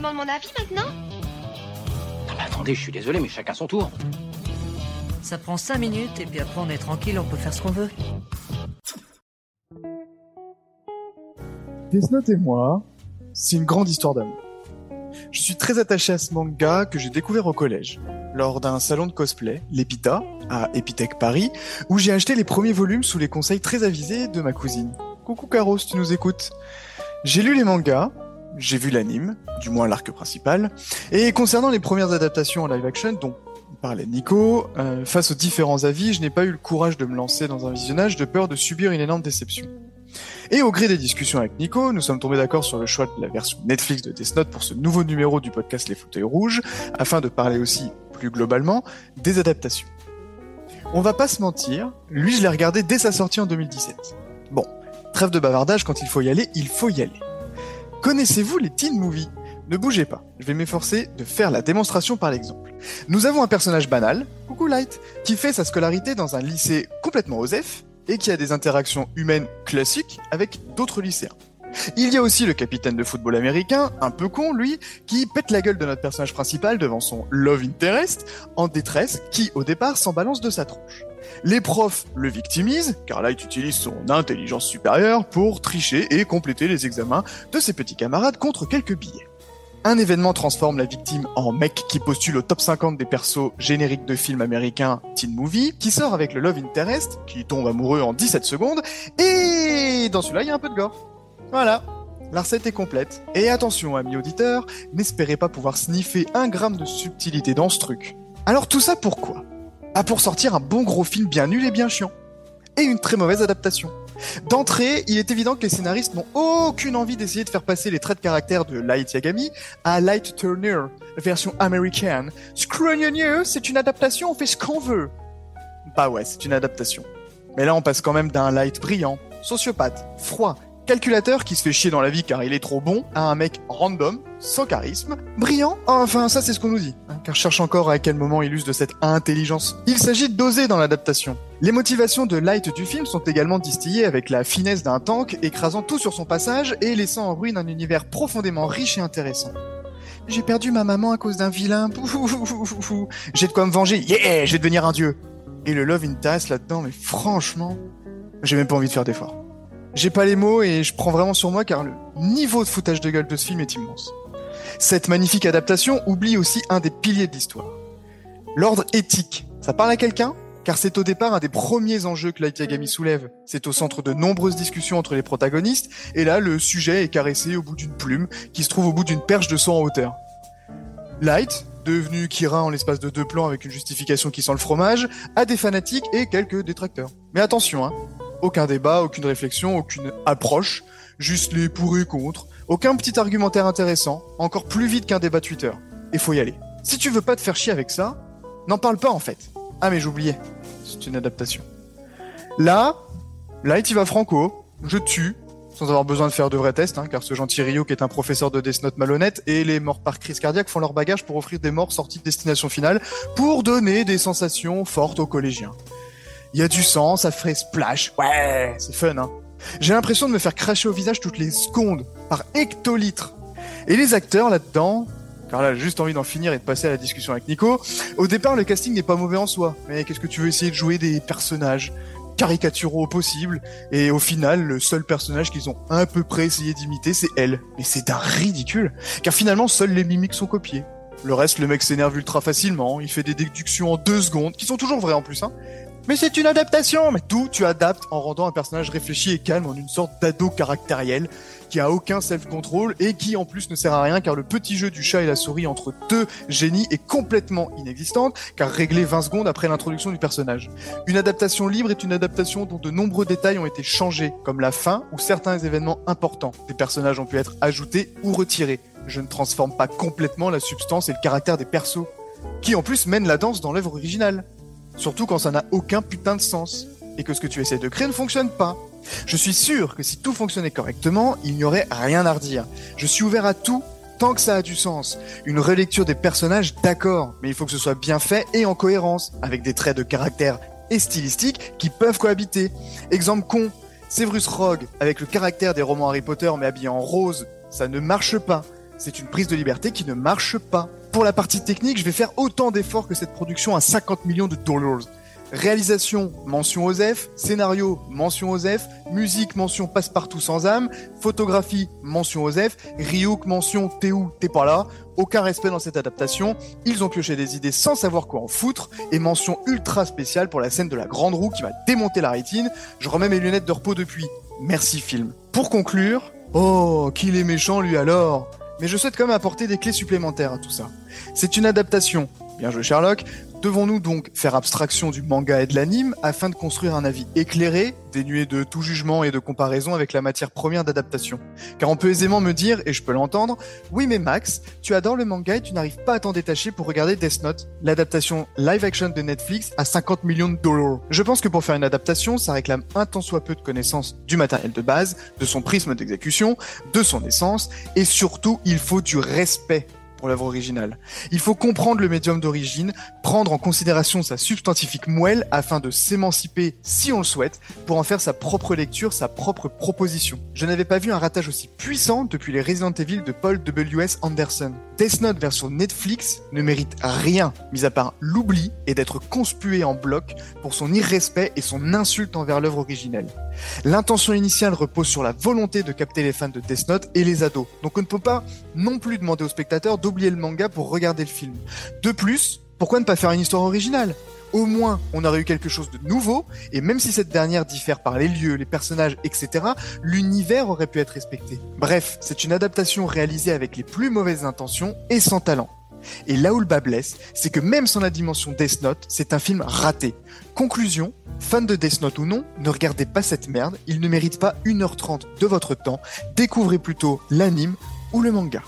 demande mon avis maintenant Non mais attendez, je suis désolé, mais chacun son tour. Ça prend 5 minutes et puis après on est tranquille, on peut faire ce qu'on veut. Death Note et moi, c'est une grande histoire d'amour. Je suis très attaché à ce manga que j'ai découvert au collège, lors d'un salon de cosplay, l'Epita, à Epitech Paris, où j'ai acheté les premiers volumes sous les conseils très avisés de ma cousine. Coucou Caro, si tu nous écoutes. J'ai lu les mangas, j'ai vu l'anime, du moins l'arc principal, et concernant les premières adaptations en live action, dont parlait Nico, euh, face aux différents avis, je n'ai pas eu le courage de me lancer dans un visionnage de peur de subir une énorme déception. Et au gré des discussions avec Nico, nous sommes tombés d'accord sur le choix de la version Netflix de Death Note pour ce nouveau numéro du podcast Les Fauteuils Rouges, afin de parler aussi, plus globalement, des adaptations. On va pas se mentir, lui je l'ai regardé dès sa sortie en 2017. Bon, trêve de bavardage, quand il faut y aller, il faut y aller. Connaissez-vous les teen movies? Ne bougez pas, je vais m'efforcer de faire la démonstration par l'exemple. Nous avons un personnage banal, coucou Light, qui fait sa scolarité dans un lycée complètement osef, et qui a des interactions humaines classiques avec d'autres lycéens. Il y a aussi le capitaine de football américain, un peu con lui, qui pète la gueule de notre personnage principal devant son love interest, en détresse, qui au départ s'en balance de sa tronche. Les profs le victimisent, car Light utilise son intelligence supérieure pour tricher et compléter les examens de ses petits camarades contre quelques billets. Un événement transforme la victime en mec qui postule au top 50 des persos génériques de films américains teen movie, qui sort avec le love interest, qui tombe amoureux en 17 secondes, et dans celui-là, il y a un peu de gore. Voilà. La recette est complète. Et attention, amis auditeurs, n'espérez pas pouvoir sniffer un gramme de subtilité dans ce truc. Alors tout ça pourquoi Ah pour sortir un bon gros film bien nul et bien chiant. Et une très mauvaise adaptation. D'entrée, il est évident que les scénaristes n'ont aucune envie d'essayer de faire passer les traits de caractère de Light Yagami à Light Turner, version américaine. Screw you, c'est une adaptation, on fait ce qu'on veut. Bah ouais, c'est une adaptation. Mais là, on passe quand même d'un Light brillant, sociopathe, froid, calculateur qui se fait chier dans la vie car il est trop bon, à un mec random, sans charisme, brillant, enfin ça c'est ce qu'on nous dit, hein, car cherche encore à quel moment il use de cette intelligence. Il s'agit d'oser dans l'adaptation. Les motivations de Light du film sont également distillées avec la finesse d'un tank, écrasant tout sur son passage et laissant en ruine un univers profondément riche et intéressant. J'ai perdu ma maman à cause d'un vilain. J'ai de quoi me venger. Yeah, je vais devenir un dieu. Et le love interest là-dedans, mais franchement, j'ai même pas envie de faire d'efforts. J'ai pas les mots et je prends vraiment sur moi car le niveau de foutage de gueule de ce film est immense. Cette magnifique adaptation oublie aussi un des piliers de l'histoire. L'ordre éthique. Ça parle à quelqu'un car c'est au départ un des premiers enjeux que Light Yagami soulève. C'est au centre de nombreuses discussions entre les protagonistes, et là, le sujet est caressé au bout d'une plume, qui se trouve au bout d'une perche de sang en hauteur. Light, devenu Kira en l'espace de deux plans avec une justification qui sent le fromage, a des fanatiques et quelques détracteurs. Mais attention, hein, aucun débat, aucune réflexion, aucune approche, juste les pour et contre, aucun petit argumentaire intéressant, encore plus vite qu'un débat Twitter. Et faut y aller. Si tu veux pas te faire chier avec ça, n'en parle pas en fait. Ah mais j'oubliais, c'est une adaptation. Là, Light il va franco, je tue, sans avoir besoin de faire de vrais tests, hein, car ce gentil Ryo qui est un professeur de Death Note malhonnête et les morts par crise cardiaque font leur bagage pour offrir des morts sortis de destination finale pour donner des sensations fortes aux collégiens. Il y a du sang, ça fait splash, ouais, c'est fun hein. J'ai l'impression de me faire cracher au visage toutes les secondes, par hectolitres. Et les acteurs là-dedans, car là j'ai juste envie d'en finir et de passer à la discussion avec Nico. Au départ, le casting n'est pas mauvais en soi, mais qu'est-ce que tu veux essayer de jouer des personnages caricaturaux au possible, et au final, le seul personnage qu'ils ont à peu près essayé d'imiter, c'est elle. Mais c'est d'un ridicule, car finalement, seuls les mimiques sont copiés. Le reste, le mec s'énerve ultra facilement, il fait des déductions en deux secondes, qui sont toujours vraies en plus, hein. Mais c'est une adaptation Mais tout, tu adaptes en rendant un personnage réfléchi et calme en une sorte d'ado caractériel qui a aucun self-control et qui en plus ne sert à rien car le petit jeu du chat et la souris entre deux génies est complètement inexistante car réglé 20 secondes après l'introduction du personnage. Une adaptation libre est une adaptation dont de nombreux détails ont été changés comme la fin ou certains événements importants. Des personnages ont pu être ajoutés ou retirés. Je ne transforme pas complètement la substance et le caractère des persos qui en plus mènent la danse dans l'œuvre originale. Surtout quand ça n'a aucun putain de sens et que ce que tu essaies de créer ne fonctionne pas. Je suis sûr que si tout fonctionnait correctement, il n'y aurait rien à redire. Je suis ouvert à tout tant que ça a du sens. Une relecture des personnages, d'accord, mais il faut que ce soit bien fait et en cohérence, avec des traits de caractère et stylistiques qui peuvent cohabiter. Exemple con, Severus Rogue, avec le caractère des romans Harry Potter mais habillé en rose, ça ne marche pas. c'est une prise de liberté qui ne marche pas. Pour la partie technique, je vais faire autant d'efforts que cette production à 50 millions de dollars. Réalisation, mention Osef. Scénario, mention Osef. Musique, mention Passe-Partout sans âme. Photographie, mention Osef. Ryuk, mention T'es où T'es pas là. Aucun respect dans cette adaptation. Ils ont pioché des idées sans savoir quoi en foutre. Et mention ultra spéciale pour la scène de la grande roue qui m'a démonté la rétine. Je remets mes lunettes de repos depuis. Merci film. Pour conclure, oh, qu'il est méchant lui alors mais je souhaite quand même apporter des clés supplémentaires à tout ça. C'est une adaptation, bien joué Sherlock, Devons-nous donc faire abstraction du manga et de l'anime afin de construire un avis éclairé, dénué de tout jugement et de comparaison avec la matière première d'adaptation? Car on peut aisément me dire, et je peux l'entendre, oui mais Max, tu adores le manga et tu n'arrives pas à t'en détacher pour regarder Death Note, l'adaptation live action de Netflix à 50 millions de dollars. Je pense que pour faire une adaptation, ça réclame un tant soit peu de connaissances du matériel de base, de son prisme d'exécution, de son essence, et surtout il faut du respect pour l'œuvre originale. Il faut comprendre le médium d'origine, prendre en considération sa substantifique moelle afin de s'émanciper, si on le souhaite, pour en faire sa propre lecture, sa propre proposition. Je n'avais pas vu un ratage aussi puissant depuis les Resident Evil de Paul W.S. Anderson. Death Note version Netflix ne mérite rien, mis à part l'oubli et d'être conspué en bloc pour son irrespect et son insulte envers l'œuvre originelle. L'intention initiale repose sur la volonté de capter les fans de Death Note et les ados. Donc on ne peut pas non plus demander aux spectateurs d'oublier le manga pour regarder le film. De plus, pourquoi ne pas faire une histoire originale? Au moins, on aurait eu quelque chose de nouveau, et même si cette dernière diffère par les lieux, les personnages, etc., l'univers aurait pu être respecté. Bref, c'est une adaptation réalisée avec les plus mauvaises intentions et sans talent. Et là où le bas blesse, c'est que même sans la dimension Death Note, c'est un film raté. Conclusion, fan de Death Note ou non, ne regardez pas cette merde, il ne mérite pas 1h30 de votre temps, découvrez plutôt l'anime ou le manga.